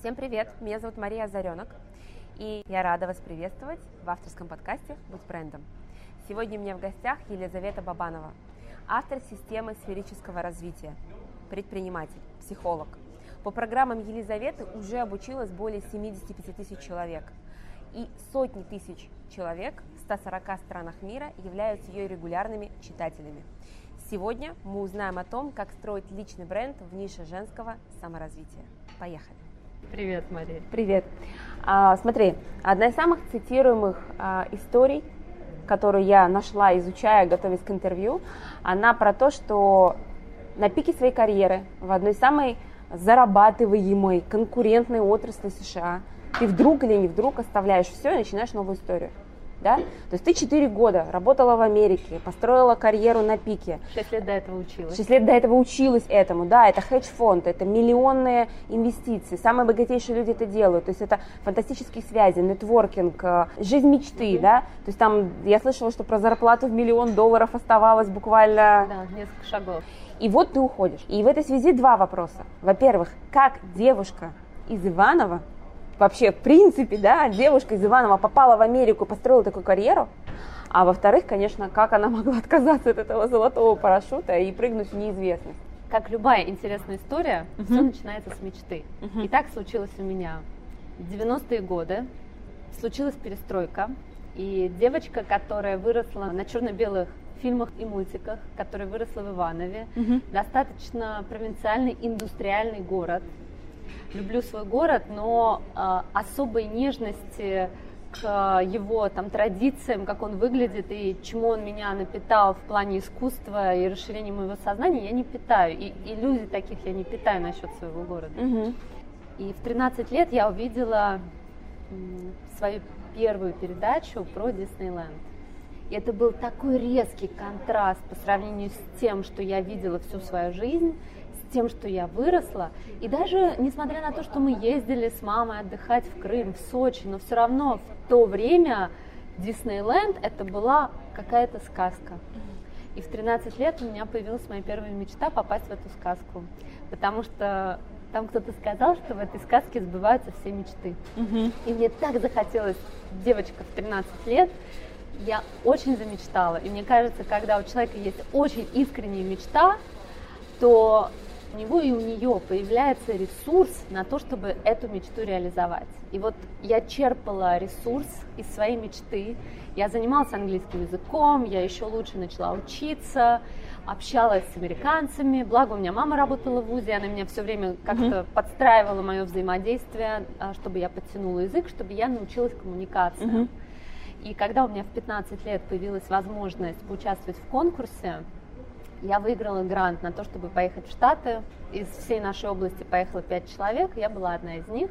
Всем привет, меня зовут Мария Озаренок, и я рада вас приветствовать в авторском подкасте «Будь брендом». Сегодня у меня в гостях Елизавета Бабанова, автор системы сферического развития, предприниматель, психолог. По программам Елизаветы уже обучилось более 75 тысяч человек, и сотни тысяч человек в 140 странах мира являются ее регулярными читателями. Сегодня мы узнаем о том, как строить личный бренд в нише женского саморазвития. Поехали! Привет, Мария. Привет. А, смотри, одна из самых цитируемых а, историй, которую я нашла, изучая, готовясь к интервью, она про то, что на пике своей карьеры в одной самой зарабатываемой конкурентной отрасли США ты вдруг или не вдруг оставляешь все и начинаешь новую историю да? То есть ты 4 года работала в Америке, построила карьеру на пике. 6 лет до этого училась. 6 лет до этого училась этому, да, это хедж-фонд, это миллионные инвестиции, самые богатейшие люди это делают, то есть это фантастические связи, нетворкинг, э, жизнь мечты, mm-hmm. да, то есть там я слышала, что про зарплату в миллион долларов оставалось буквально... Да, несколько шагов. И вот ты уходишь. И в этой связи два вопроса. Во-первых, как девушка из Иванова вообще, в принципе, да, девушка из Иванова попала в Америку, построила такую карьеру, а во-вторых, конечно, как она могла отказаться от этого золотого парашюта и прыгнуть в неизвестность. Как любая интересная история, uh-huh. все начинается с мечты. Uh-huh. И так случилось у меня. В 90-е годы случилась перестройка, и девочка, которая выросла на черно-белых фильмах и мультиках, которая выросла в Иванове, uh-huh. достаточно провинциальный индустриальный город, люблю свой город, но э, особой нежности к его там традициям, как он выглядит и чему он меня напитал в плане искусства и расширения моего сознания, я не питаю. И иллюзий таких я не питаю насчет своего города. Угу. И в 13 лет я увидела свою первую передачу про Диснейленд. И это был такой резкий контраст по сравнению с тем, что я видела всю свою жизнь тем, что я выросла. И даже несмотря на то, что мы ездили с мамой отдыхать в Крым, в Сочи, но все равно в то время Диснейленд это была какая-то сказка. И в 13 лет у меня появилась моя первая мечта попасть в эту сказку. Потому что там кто-то сказал, что в этой сказке сбываются все мечты. Угу. И мне так захотелось, девочка в 13 лет, я очень замечтала. И мне кажется, когда у человека есть очень искренняя мечта, то у него и у нее появляется ресурс на то, чтобы эту мечту реализовать. И вот я черпала ресурс из своей мечты. Я занималась английским языком, я еще лучше начала учиться, общалась с американцами. Благо у меня мама работала в ВУЗе, она меня все время как-то mm-hmm. подстраивала мое взаимодействие, а, чтобы я подтянула язык, чтобы я научилась коммуникации. Mm-hmm. И когда у меня в 15 лет появилась возможность поучаствовать в конкурсе, я выиграла грант на то, чтобы поехать в Штаты. Из всей нашей области поехало пять человек, я была одна из них.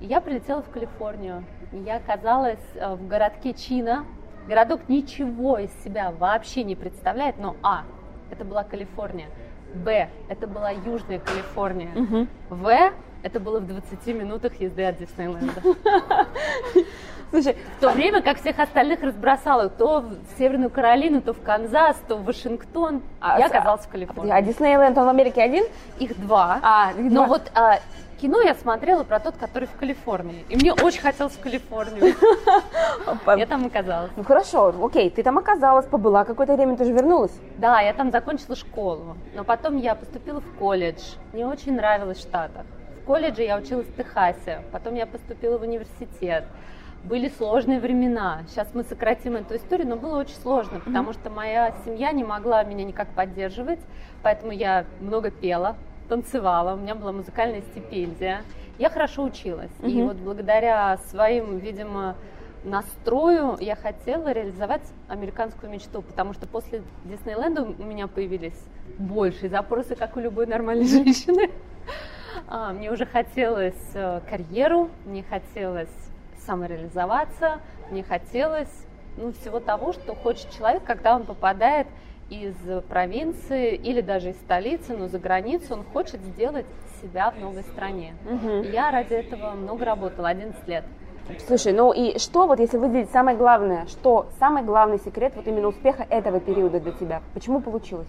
И я прилетела в Калифорнию. я оказалась э, в городке Чина. Городок ничего из себя вообще не представляет, но А, это была Калифорния. Б, это была Южная Калифорния. Угу. В, это было в 20 минутах езды от Диснейленда. Слушай, в то время как всех остальных разбросало то в Северную Каролину, то в Канзас, то в Вашингтон, а, я оказалась в Калифорнии. А Диснейленд, он в Америке один? Их два. А, их Но два. вот а, кино я смотрела про тот, который в Калифорнии. И мне очень хотелось в Калифорнию. Я там оказалась. Ну хорошо, окей, ты там оказалась, побыла какое-то время, ты же вернулась? Да, я там закончила школу. Но потом я поступила в колледж. Мне очень нравилось в Штатах. В колледже я училась в Техасе. Потом я поступила в университет были сложные времена. Сейчас мы сократим эту историю, но было очень сложно, потому что моя семья не могла меня никак поддерживать, поэтому я много пела, танцевала, у меня была музыкальная стипендия. Я хорошо училась. Mm-hmm. И вот благодаря своим, видимо, настрою я хотела реализовать американскую мечту, потому что после Диснейленда у меня появились большие запросы, как у любой нормальной женщины. А, мне уже хотелось э, карьеру, мне хотелось самореализоваться, мне хотелось ну, всего того, что хочет человек, когда он попадает из провинции или даже из столицы, но за границу, он хочет сделать себя в новой стране. Угу. Я ради этого много работала, 11 лет. Слушай, ну и что вот если выделить самое главное, что самый главный секрет вот именно успеха этого периода для тебя? Почему получилось?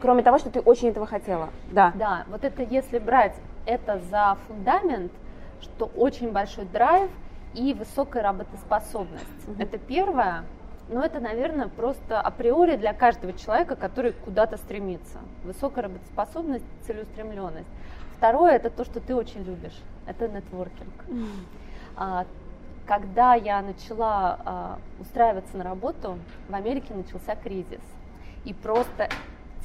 Кроме того, что ты очень этого хотела. Да. Да, вот это если брать это за фундамент, что очень большой драйв и высокая работоспособность. Mm-hmm. Это первое. Но это, наверное, просто априори для каждого человека, который куда-то стремится. Высокая работоспособность, целеустремленность. Второе это то, что ты очень любишь. Это нетворкинг. Mm. Когда я начала а, устраиваться на работу, в Америке начался кризис. И просто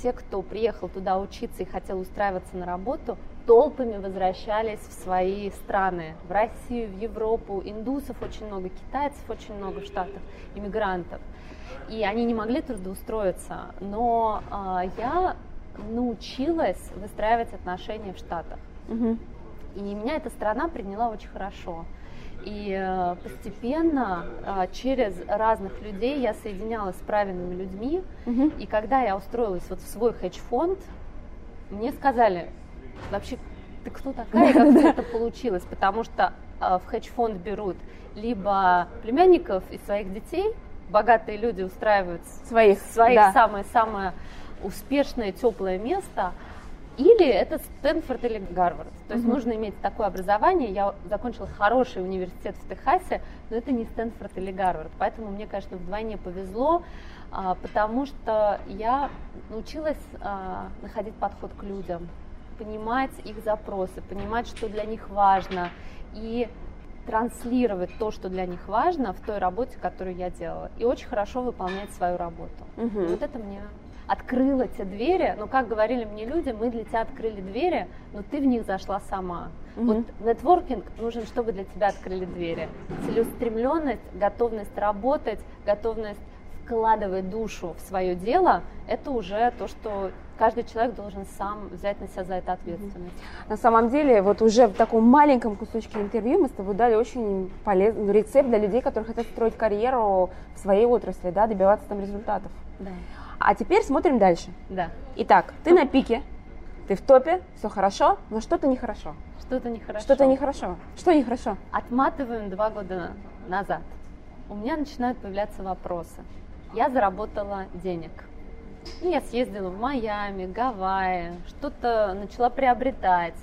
те, кто приехал туда учиться и хотел устраиваться на работу, толпами возвращались в свои страны, в Россию, в Европу. Индусов очень много, китайцев очень много в Штатах, иммигрантов. И они не могли трудоустроиться. Но а, я научилась выстраивать отношения в Штатах. Угу. И меня эта страна приняла очень хорошо. И э, постепенно э, через разных людей я соединялась с правильными людьми. Угу. И когда я устроилась вот в свой хедж-фонд, мне сказали, вообще, ты кто такая, как это получилось? Потому что э, в хедж-фонд берут либо племянников и своих детей, богатые люди устраивают своих, своих да. самое-самое успешное, теплое место, или это Стэнфорд или Гарвард. То есть mm нужно иметь такое образование. Я закончила хороший университет в Техасе, но это не Стэнфорд или Гарвард. Поэтому мне, конечно, вдвойне повезло, а, потому что я научилась а, находить подход к людям, понимать их запросы, понимать, что для них важно, и транслировать то, что для них важно в той работе, которую я делала, и очень хорошо выполнять свою работу. Угу. Вот это мне открыла те двери, но как говорили мне люди, мы для тебя открыли двери, но ты в них зашла сама. Mm-hmm. Вот нетворкинг нужен, чтобы для тебя открыли двери. Целеустремленность, готовность работать, готовность вкладывать душу в свое дело, это уже то, что каждый человек должен сам взять на себя за это ответственность. На самом деле, вот уже в таком маленьком кусочке интервью мы с тобой дали очень полезный ну, рецепт для людей, которые хотят строить карьеру в своей отрасли, да, добиваться там результатов. Да. А теперь смотрим дальше. Да. Итак, ты на пике, ты в топе, все хорошо, но что-то нехорошо. Что-то нехорошо. Что-то нехорошо. Что нехорошо? Отматываем два года назад. У меня начинают появляться вопросы. Я заработала денег. И я съездила в Майами, Гавайи, что-то начала приобретать.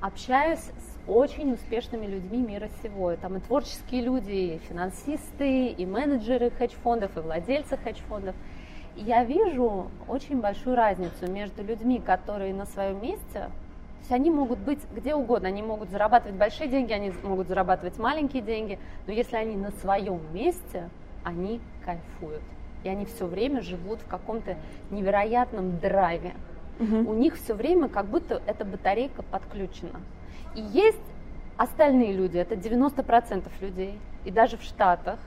Общаюсь с очень успешными людьми мира сего. Там и творческие люди, и финансисты, и менеджеры хедж-фондов, и владельцы хедж-фондов – я вижу очень большую разницу между людьми, которые на своем месте, то есть они могут быть где угодно, они могут зарабатывать большие деньги, они могут зарабатывать маленькие деньги, но если они на своем месте, они кайфуют. И они все время живут в каком-то невероятном драйве. Угу. У них все время как будто эта батарейка подключена. И есть остальные люди, это 90% людей, и даже в Штатах,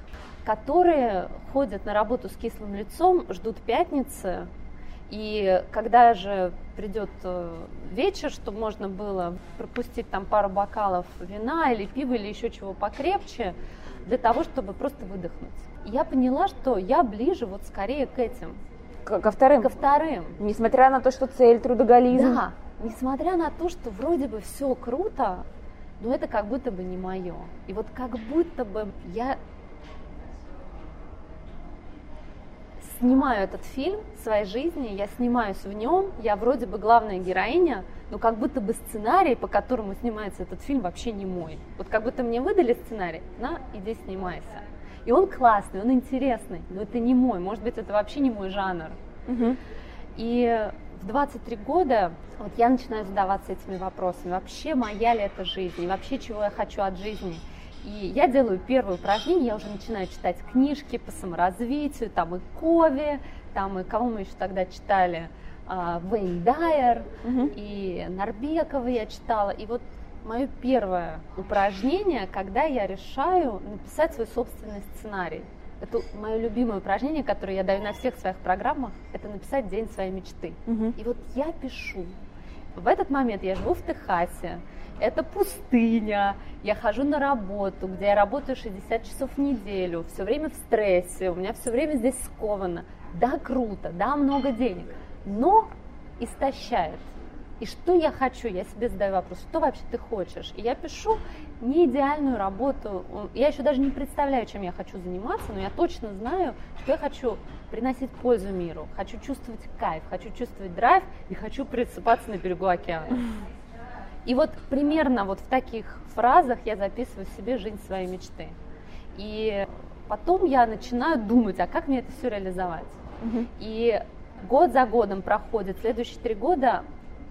которые ходят на работу с кислым лицом, ждут пятницы, и когда же придет э, вечер, чтобы можно было пропустить там пару бокалов вина или пива или еще чего покрепче, для того, чтобы просто выдохнуть. И я поняла, что я ближе вот скорее к этим. Ко вторым? Ко вторым. Несмотря на то, что цель трудоголизм. Да, несмотря на то, что вроде бы все круто, но это как будто бы не мое. И вот как будто бы я снимаю этот фильм своей жизни, я снимаюсь в нем, я вроде бы главная героиня, но как будто бы сценарий, по которому снимается этот фильм, вообще не мой. Вот как будто мне выдали сценарий, на, иди снимайся. И он классный, он интересный, но это не мой, может быть, это вообще не мой жанр. Угу. И в 23 года вот я начинаю задаваться этими вопросами, вообще моя ли это жизнь, и вообще чего я хочу от жизни – и я делаю первое упражнение, я уже начинаю читать книжки по саморазвитию, там и Кови, там и кого мы еще тогда читали, а, Вейн Дайер, угу. и Нарбекова я читала. И вот мое первое упражнение, когда я решаю написать свой собственный сценарий. Это мое любимое упражнение, которое я даю на всех своих программах, это написать день своей мечты. Угу. И вот я пишу. В этот момент я живу в Техасе, это пустыня, я хожу на работу, где я работаю 60 часов в неделю, все время в стрессе, у меня все время здесь сковано. Да, круто, да, много денег, но истощает. И что я хочу? Я себе задаю вопрос, что вообще ты хочешь? И я пишу не идеальную работу. Я еще даже не представляю, чем я хочу заниматься, но я точно знаю, что я хочу приносить пользу миру, хочу чувствовать кайф, хочу чувствовать драйв и хочу присыпаться на берегу океана. И вот примерно вот в таких фразах я записываю себе жизнь своей мечты. И потом я начинаю думать, а как мне это все реализовать? Угу. И год за годом проходит, следующие три года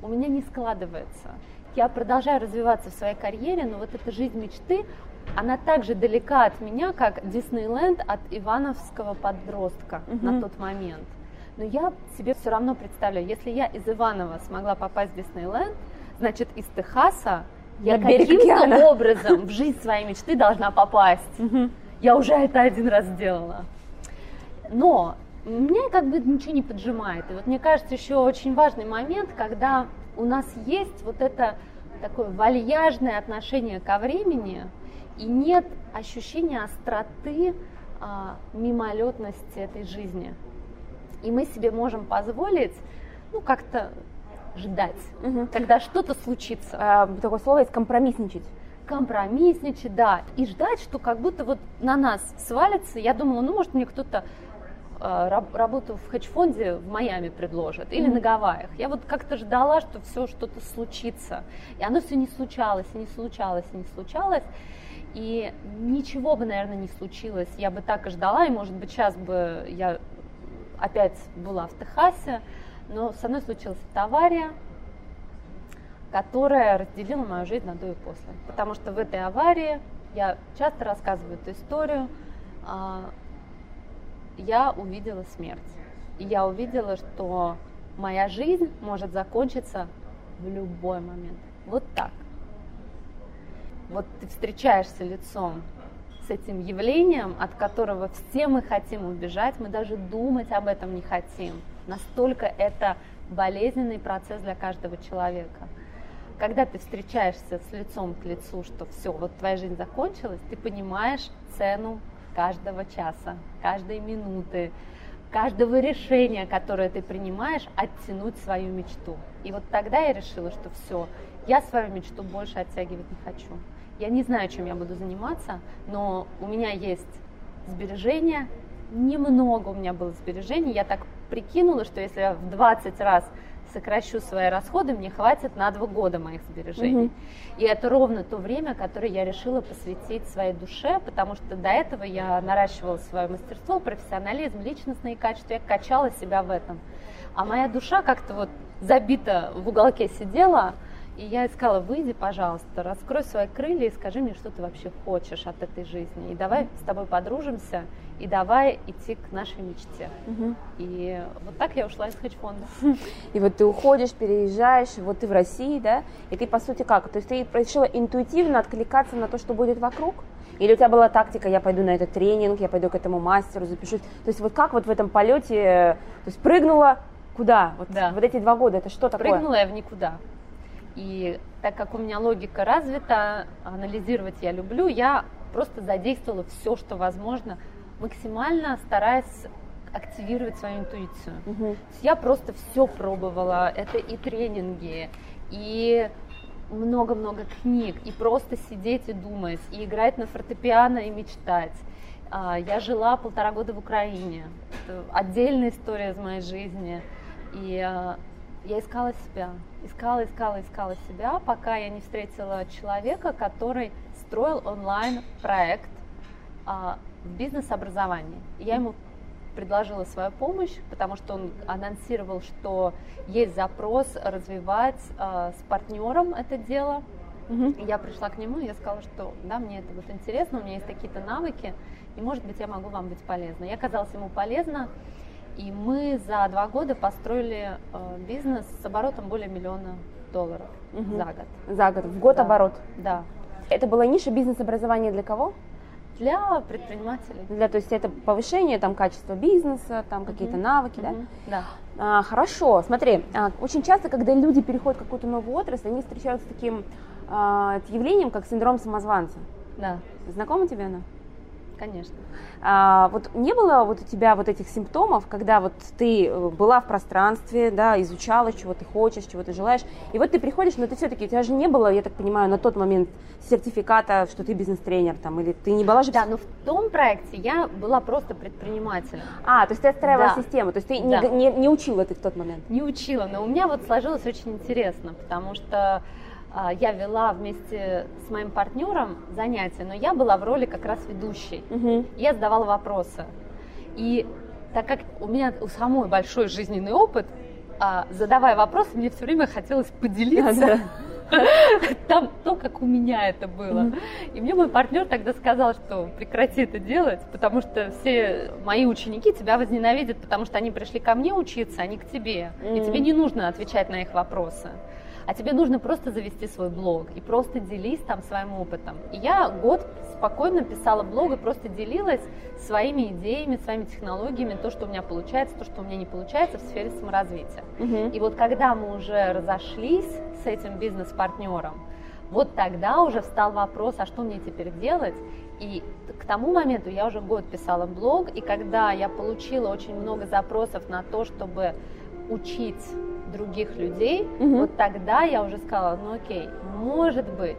у меня не складывается. Я продолжаю развиваться в своей карьере, но вот эта жизнь мечты, она так же далека от меня, как Диснейленд от ивановского подростка угу. на тот момент. Но я себе все равно представляю, если я из Иванова смогла попасть в Диснейленд, значит из Техаса я каким-то образом в жизнь своей мечты должна попасть. Угу. Я уже это один раз сделала. Но меня как бы ничего не поджимает. И вот мне кажется, еще очень важный момент, когда у нас есть вот это такое вальяжное отношение ко времени, и нет ощущения остроты, а, мимолетности этой жизни. И мы себе можем позволить, ну, как-то ждать, угу. когда что-то случится. А, такое слово есть компромиссничать. Компромиссничать, да. И ждать, что как будто вот на нас свалится. Я думала, ну, может, мне кто-то а, работу в хедж-фонде в Майами предложат или mm-hmm. на Гавайях. Я вот как-то ждала, что все что-то случится. И оно все не случалось, и не случалось, и не случалось. И ничего бы, наверное, не случилось. Я бы так и ждала, и, может быть, сейчас бы я опять была в Техасе, но со мной случилась авария, которая разделила мою жизнь на до и после. Потому что в этой аварии, я часто рассказываю эту историю, а, я увидела смерть. И я увидела, что моя жизнь может закончиться в любой момент. Вот так. Вот ты встречаешься лицом с этим явлением, от которого все мы хотим убежать, мы даже думать об этом не хотим. Настолько это болезненный процесс для каждого человека. Когда ты встречаешься с лицом к лицу, что все, вот твоя жизнь закончилась, ты понимаешь цену каждого часа, каждой минуты, каждого решения, которое ты принимаешь, оттянуть свою мечту. И вот тогда я решила, что все, я свою мечту больше оттягивать не хочу. Я не знаю, чем я буду заниматься, но у меня есть сбережения, немного у меня было сбережений. Я так прикинула, что если я в 20 раз сокращу свои расходы, мне хватит на два года моих сбережений. Угу. И это ровно то время, которое я решила посвятить своей душе, потому что до этого я наращивала свое мастерство, профессионализм, личностные качества, я качала себя в этом. А моя душа как-то вот забита в уголке сидела, и я искала, выйди, пожалуйста, раскрой свои крылья и скажи мне, что ты вообще хочешь от этой жизни. И давай с тобой подружимся, и давай идти к нашей мечте. Угу. И вот так я ушла из хедж-фонда. И вот ты уходишь, переезжаешь, вот ты в России, да, и ты по сути как? То есть ты решила интуитивно откликаться на то, что будет вокруг? Или у тебя была тактика, я пойду на этот тренинг, я пойду к этому мастеру, запишусь? То есть вот как вот в этом полете, то есть прыгнула куда? Вот, да. вот эти два года, это что такое? Прыгнула я в никуда. И так как у меня логика развита, анализировать я люблю, я просто задействовала все, что возможно, максимально стараясь активировать свою интуицию. Угу. Я просто все пробовала. Это и тренинги, и много-много книг, и просто сидеть и думать, и играть на фортепиано и мечтать. А, я жила полтора года в Украине. Это отдельная история из моей жизни. И а, я искала себя, искала, искала, искала себя, пока я не встретила человека, который строил онлайн-проект а, в бизнес-образовании. Я ему предложила свою помощь, потому что он анонсировал, что есть запрос развивать а, с партнером это дело. Угу. я пришла к нему, и я сказала, что да, мне это вот интересно, у меня есть какие-то навыки, и может быть я могу вам быть полезна. Я оказалась ему полезна, и мы за два года построили э, бизнес с оборотом более миллиона долларов угу. за год. За год, в год да. оборот? Да. Это была ниша бизнес-образования для кого? Для предпринимателей. Для, то есть это повышение там, качества бизнеса, там какие-то угу. навыки, угу. да? Да. А, хорошо, смотри, а, очень часто, когда люди переходят в какую-то новую отрасль, они встречаются с таким а, явлением, как синдром самозванца. Да. Знакомо тебе она? Конечно. А, вот не было вот у тебя вот этих симптомов, когда вот ты э, была в пространстве, да, изучала, чего ты хочешь, чего ты желаешь, и вот ты приходишь, но ты все-таки, у тебя же не было, я так понимаю, на тот момент сертификата, что ты бизнес-тренер там, или ты не была же... Да, но в том проекте я была просто предпринимателем. А, то есть ты отстраивала да. систему, то есть ты да. не, не, не учила ты в тот момент? Не учила, но у меня вот сложилось очень интересно, потому что я вела вместе с моим партнером занятия, но я была в роли как раз ведущей. Угу. Я задавала вопросы. И так как у меня у самой большой жизненный опыт, а, задавая вопросы, мне все время хотелось поделиться. Да, да. Там то, как у меня это было. И мне мой партнер тогда сказал, что прекрати это делать, потому что все мои ученики тебя возненавидят, потому что они пришли ко мне учиться, а не к тебе. И тебе не нужно отвечать на их вопросы а тебе нужно просто завести свой блог и просто делись там своим опытом. И я год спокойно писала блог и просто делилась своими идеями, своими технологиями, то, что у меня получается, то, что у меня не получается в сфере саморазвития. Угу. И вот когда мы уже разошлись с этим бизнес-партнером, вот тогда уже встал вопрос, а что мне теперь делать? И к тому моменту я уже год писала блог, и когда я получила очень много запросов на то, чтобы учить других людей, угу. вот тогда я уже сказала, ну окей, может быть.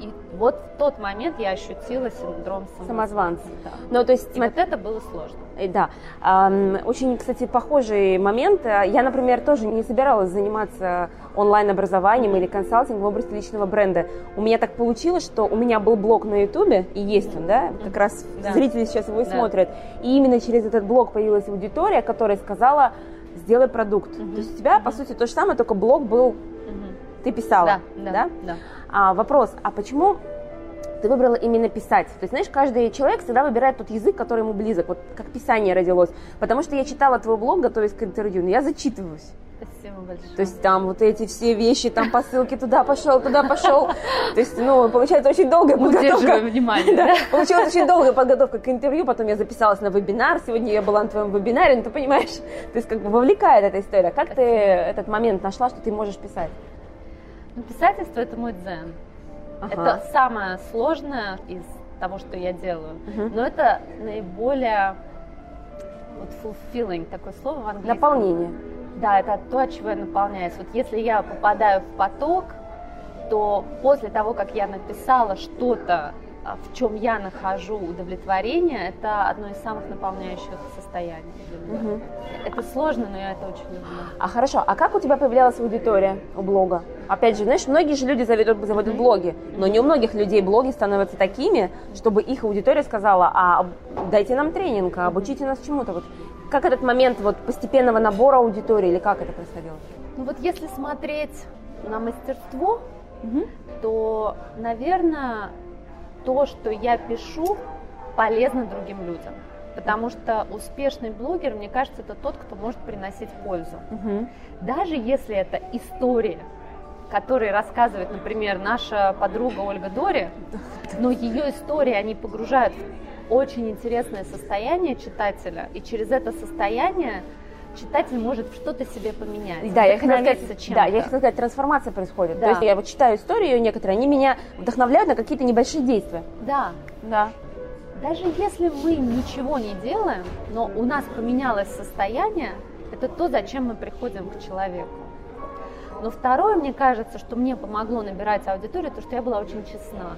И вот в тот момент я ощутила синдром самозванца. самозванца. Да. Ну, то есть, и вот это было сложно. Э, да. Очень, кстати, похожий момент. Я, например, тоже не собиралась заниматься онлайн-образованием или консалтингом в области личного бренда. У меня так получилось, что у меня был блог на Ютубе, и есть он, да, как раз да. зрители сейчас его и да. смотрят. И именно через этот блог появилась аудитория, которая сказала, сделай продукт. Угу. То есть у тебя, по сути, то же самое, только блог был, угу. ты писала, да? да, да? да. А, вопрос, а почему ты выбрала именно писать. То есть, знаешь, каждый человек всегда выбирает тот язык, который ему близок, вот как писание родилось. Потому что я читала твой блог, готовясь к интервью, но я зачитываюсь. Спасибо большое. То есть там вот эти все вещи, там посылки туда пошел, туда пошел. То есть, ну, получается очень долгая подготовка. внимание, да? Получилась очень долгая подготовка к интервью, потом я записалась на вебинар, сегодня я была на твоем вебинаре, ну, ты понимаешь, то есть как бы вовлекает эта история. Как ты этот момент нашла, что ты можешь писать? Ну, писательство – это мой дзен. Ага. Это самое сложное из того, что я делаю. Угу. Но это наиболее вот fulfilling, такое слово в английском. Наполнение. Да, это то, от чего я наполняюсь. Вот если я попадаю в поток, то после того, как я написала что-то, а, в чем я нахожу удовлетворение, это одно из самых наполняющих состояний для меня. Угу. Это сложно, но я это очень люблю. А хорошо, а как у тебя появлялась аудитория у блога? Опять же, знаешь, многие же люди заведут, заводят блоги, но не у многих людей блоги становятся такими, чтобы их аудитория сказала, а дайте нам тренинг, а обучите нас чему-то. Вот как этот момент вот постепенного набора аудитории или как это происходило? Ну вот если смотреть на мастерство, угу. то, наверное, то, что я пишу, полезно другим людям. Потому что успешный блогер, мне кажется, это тот, кто может приносить пользу. Угу. Даже если это история, которую рассказывает, например, наша подруга Ольга Дори, но ее истории, они погружают в очень интересное состояние читателя, и через это состояние читатель может что-то себе поменять. Да, я хотела сказать, да, я хотела сказать, трансформация происходит. Да. То есть я вот читаю историю некоторые, они меня вдохновляют на какие-то небольшие действия. Да. Да. Даже если мы ничего не делаем, но у нас поменялось состояние, это то, зачем мы приходим к человеку. Но второе, мне кажется, что мне помогло набирать аудиторию, то, что я была очень честна.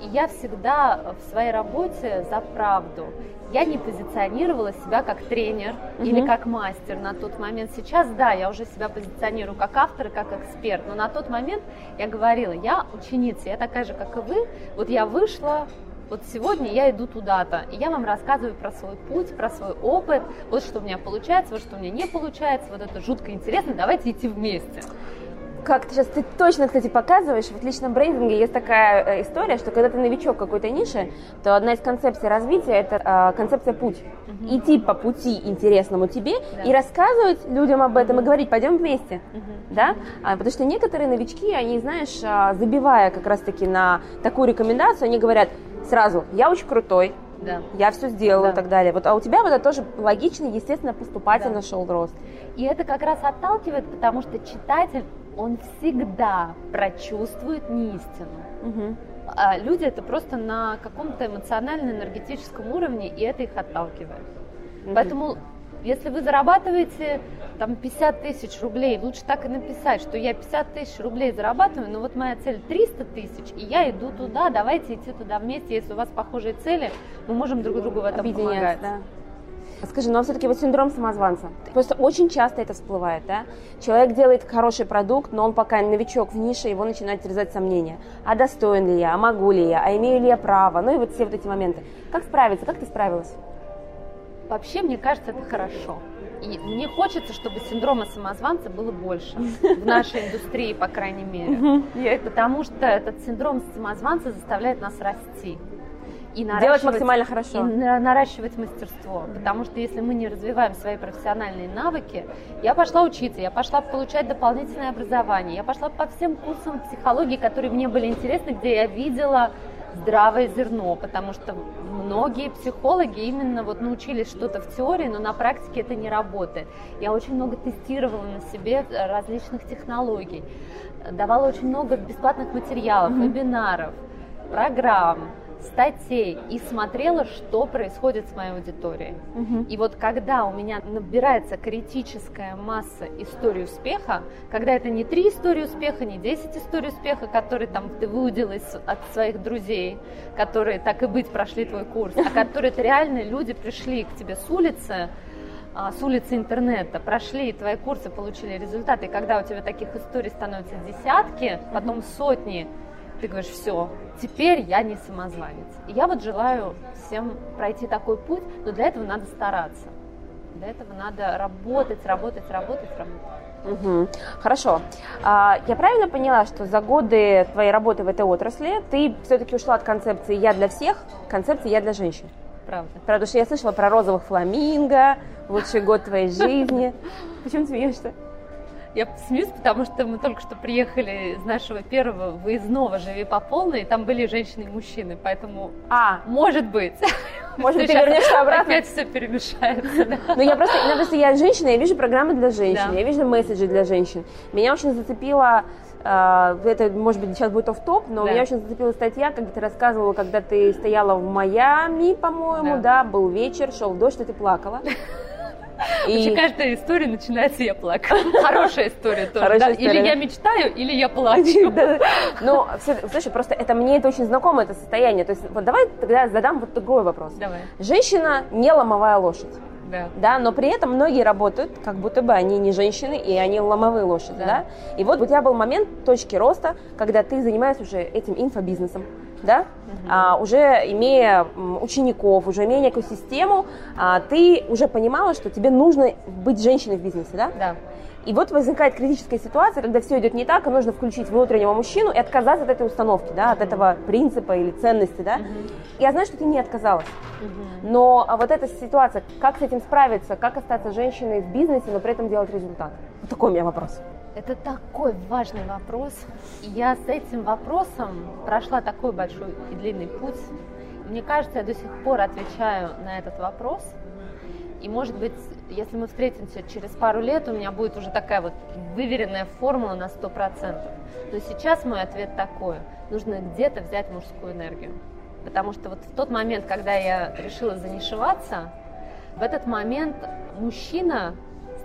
И я всегда в своей работе за правду. Я не позиционировала себя как тренер угу. или как мастер на тот момент. Сейчас, да, я уже себя позиционирую как автор и как эксперт, но на тот момент я говорила, я ученица, я такая же, как и вы. Вот я вышла, вот сегодня я иду туда-то, и я вам рассказываю про свой путь, про свой опыт, вот что у меня получается, вот что у меня не получается, вот это жутко интересно, давайте идти вместе как ты сейчас ты точно, кстати, показываешь, в личном брендинге есть такая э, история, что когда ты новичок какой-то ниши, то одна из концепций развития это э, концепция путь. Угу. Идти по пути интересному тебе да. и рассказывать людям об этом угу. и говорить, пойдем вместе, угу. да? А, потому что некоторые новички, они, знаешь, а, забивая как раз-таки на такую рекомендацию, они говорят сразу, я очень крутой, да. я все сделала да. и так далее. Вот, а у тебя вот это тоже логично, естественно, поступательно да. шел рост. И это как раз отталкивает, потому что читатель он всегда прочувствует неистину. Угу. А люди это просто на каком-то эмоционально-энергетическом уровне, и это их отталкивает. Угу. Поэтому, если вы зарабатываете там 50 тысяч рублей, лучше так и написать, что я 50 тысяч рублей зарабатываю, но вот моя цель 300 тысяч, и я иду туда, давайте идти туда вместе, если у вас похожие цели, мы можем друг другу в этом помогать. Да. Скажи, ну а все-таки вот синдром самозванца. Просто очень часто это всплывает, да? Человек делает хороший продукт, но он пока новичок в нише, его начинают терзать сомнения. А достоин ли я, а могу ли я, а имею ли я право? Ну и вот все вот эти моменты. Как справиться? Как ты справилась? Вообще, мне кажется, это хорошо. И мне хочется, чтобы синдрома самозванца было больше в нашей индустрии, по крайней мере. Потому что этот синдром самозванца заставляет нас расти. И Делать максимально хорошо. И наращивать мастерство. Потому что если мы не развиваем свои профессиональные навыки, я пошла учиться, я пошла получать дополнительное образование, я пошла по всем курсам психологии, которые мне были интересны, где я видела здравое зерно, потому что многие психологи именно вот научились что-то в теории, но на практике это не работает. Я очень много тестировала на себе различных технологий, давала очень много бесплатных материалов, mm-hmm. вебинаров, программ, статей и смотрела, что происходит с моей аудиторией. Угу. И вот когда у меня набирается критическая масса историй успеха, когда это не три истории успеха, не десять историй успеха, которые там ты выудил из, от своих друзей, которые так и быть прошли твой курс, а которые это реально люди пришли к тебе с улицы, а, с улицы интернета, прошли твои курсы, получили результаты, и когда у тебя таких историй становятся десятки, потом сотни, ты говоришь, все, теперь я не самозванец. И я вот желаю всем пройти такой путь, но для этого надо стараться. Для этого надо работать, работать, работать, работать. Угу. Хорошо. А, я правильно поняла, что за годы твоей работы в этой отрасли ты все-таки ушла от концепции «я для всех» к концепции «я для женщин»? Правда. Потому что я слышала про розовых фламинго, лучший год твоей жизни. Почему смеешься? Я смеюсь, потому что мы только что приехали из нашего первого выездного «Живи по полной», и там были женщины и мужчины, поэтому а. может быть. Может, ты вернешься обратно? Опять все перемешается. Да. Ну, я просто, ну, просто я женщина, я вижу программы для женщин, да. я вижу месседжи для женщин. Меня очень зацепило Uh, это, может быть, сейчас будет оф-топ, но да. меня очень зацепила статья, когда ты рассказывала, когда ты стояла в Майами, по-моему, да, да был вечер, шел дождь, что ты плакала. И... Вообще каждая история начинается «я плакала». Хорошая история тоже. Хорошая да? история. Или я мечтаю, или я плачу. Ну, слушай, просто это мне это очень знакомо, это состояние. То есть вот давай тогда задам вот другой вопрос. Давай. Женщина не ломовая лошадь. Да. да, но при этом многие работают, как будто бы они не женщины, и они ломовые лошади, да. да? И вот у тебя был момент точки роста, когда ты занимаешься уже этим инфобизнесом, да, угу. а, уже имея учеников, уже имея некую систему, а, ты уже понимала, что тебе нужно быть женщиной в бизнесе, да? Да. И вот возникает критическая ситуация, когда все идет не так, и нужно включить внутреннего мужчину и отказаться от этой установки, да, от этого принципа или ценности, да. Uh-huh. Я знаю, что ты не отказалась, uh-huh. но а вот эта ситуация, как с этим справиться, как остаться женщиной в бизнесе, но при этом делать результат? Вот такой у меня вопрос. Это такой важный вопрос. Я с этим вопросом прошла такой большой и длинный путь. Мне кажется, я до сих пор отвечаю на этот вопрос. И, может быть, если мы встретимся через пару лет, у меня будет уже такая вот выверенная формула на 100%. Но сейчас мой ответ такой. Нужно где-то взять мужскую энергию. Потому что вот в тот момент, когда я решила занишеваться, в этот момент мужчина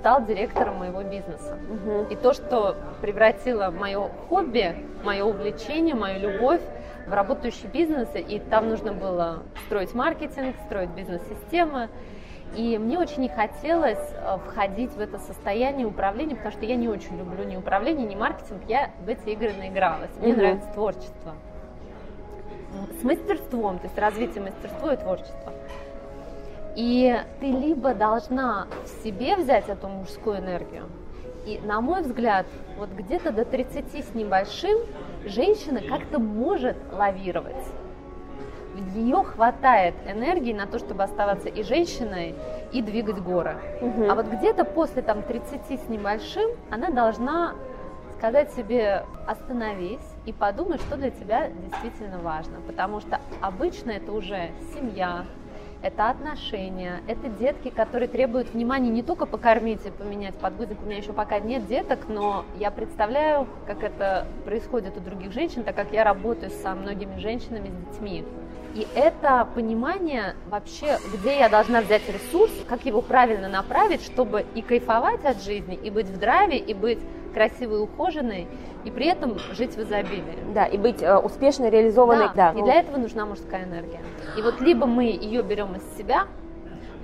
стал директором моего бизнеса. Угу. И то, что превратило мое хобби, мое увлечение, мою любовь в работающий бизнес, и там нужно было строить маркетинг, строить бизнес-системы. И мне очень не хотелось э, входить в это состояние управления, потому что я не очень люблю ни управление, ни маркетинг. Я в эти игры наигралась. Мне угу. нравится творчество. С мастерством, то есть развитие мастерства и творчества. И ты либо должна в себе взять эту мужскую энергию, и, на мой взгляд, вот где-то до 30 с небольшим женщина как-то может лавировать. В нее хватает энергии на то, чтобы оставаться и женщиной, и двигать горы. Угу. А вот где-то после там, 30 с небольшим она должна сказать себе остановись и подумай, что для тебя действительно важно. Потому что обычно это уже семья, это отношения, это детки, которые требуют внимания не только покормить и поменять подгузник. У меня еще пока нет деток, но я представляю, как это происходит у других женщин, так как я работаю со многими женщинами с детьми. И это понимание вообще, где я должна взять ресурс, как его правильно направить, чтобы и кайфовать от жизни, и быть в драйве, и быть красивой, ухоженной, и при этом жить в изобилии. Да, и быть э, успешно реализованной. Да, да, и ну... для этого нужна мужская энергия. И вот либо мы ее берем из себя,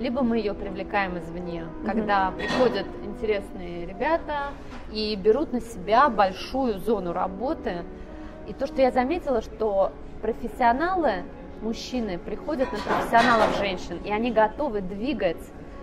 либо мы ее привлекаем извне, когда приходят интересные ребята и берут на себя большую зону работы. И то, что я заметила, что профессионалы, мужчины, приходят на профессионалов женщин, и они готовы двигать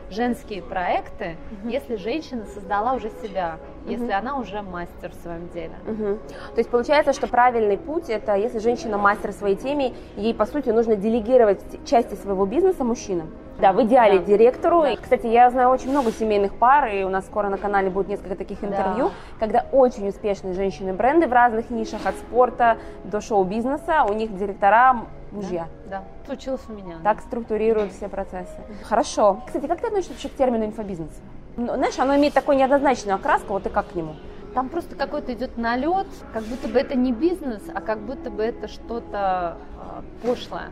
женские проекты, угу. если женщина создала уже себя, угу. если она уже мастер в своем деле. Угу. То есть получается, что правильный путь это если женщина мастер в своей теме, ей по сути нужно делегировать части своего бизнеса мужчинам. Да, в идеале да. директору. Да. И, кстати, я знаю очень много семейных пар, и у нас скоро на канале будет несколько таких интервью, да. когда очень успешные женщины-бренды в разных нишах, от спорта до шоу-бизнеса, у них директора мужья. Да, да. случилось у меня. Так да. структурируют все процессы. Хорошо. Кстати, как ты относишься вообще к термину инфобизнес? Ну, знаешь, оно имеет такую неоднозначную окраску, вот ты как к нему? Там просто какой-то идет налет, как будто бы это не бизнес, а как будто бы это что-то э, пошлое.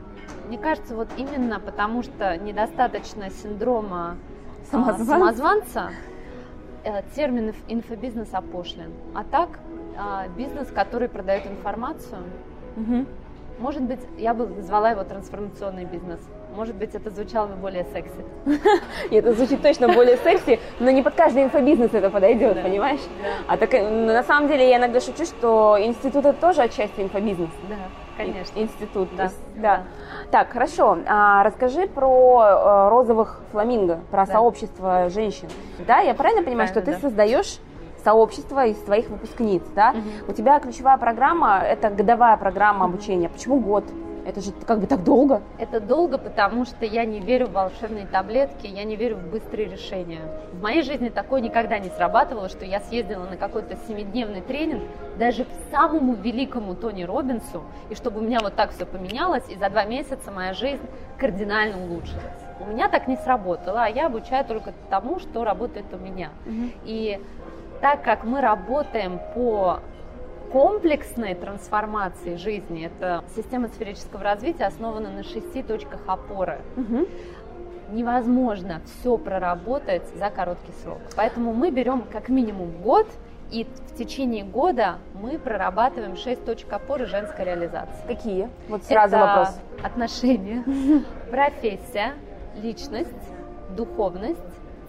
Мне кажется, вот именно потому что недостаточно синдрома а, самозванца, самозванца э, термин инфобизнес опошлен. А так э, бизнес, который продает информацию, угу. может быть, я бы назвала его трансформационный бизнес. Может быть, это звучало бы более секси. Это звучит точно более секси, но не под каждый инфобизнес это подойдет, да. понимаешь? Да. А так, э, на самом деле, я иногда шучу, что институт это тоже отчасти инфобизнес. Да, конечно. Институт, да. Да. Так, хорошо. А, расскажи про а, розовых фламинго, про да. сообщество женщин. Да, я правильно понимаю, правильно, что ты да. создаешь сообщество из своих выпускниц, да? Угу. У тебя ключевая программа это годовая программа обучения. Почему год? Это же как бы так долго. Это долго, потому что я не верю в волшебные таблетки, я не верю в быстрые решения. В моей жизни такое никогда не срабатывало, что я съездила на какой-то семидневный тренинг даже к самому великому Тони Робинсу, и чтобы у меня вот так все поменялось, и за два месяца моя жизнь кардинально улучшилась. У меня так не сработало, а я обучаю только тому, что работает у меня. Угу. И так как мы работаем по комплексной трансформации жизни. Это система сферического развития основана на шести точках опоры. Угу. Невозможно все проработать за короткий срок. Поэтому мы берем как минимум год, и в течение года мы прорабатываем шесть точек опоры женской реализации. Какие? Вот сразу Это вопрос. Отношения, профессия, личность, духовность,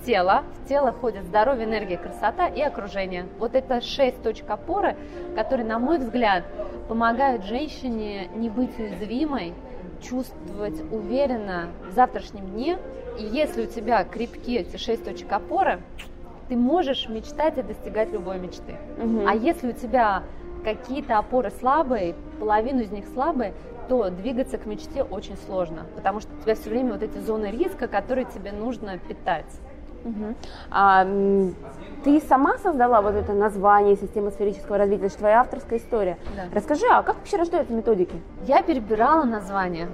тело. В тело входит здоровье, энергия, красота и окружение. Вот это шесть точек опоры, которые, на мой взгляд, помогают женщине не быть уязвимой, чувствовать уверенно в завтрашнем дне. И если у тебя крепки эти шесть точек опоры, ты можешь мечтать и достигать любой мечты. Угу. А если у тебя какие-то опоры слабые, половину из них слабые, то двигаться к мечте очень сложно, потому что у тебя все время вот эти зоны риска, которые тебе нужно питать. Угу. А, ты сама создала вот это название системы сферического развития, это же твоя авторская история. Да. Расскажи, а как вообще рождаются методики? Я перебирала название.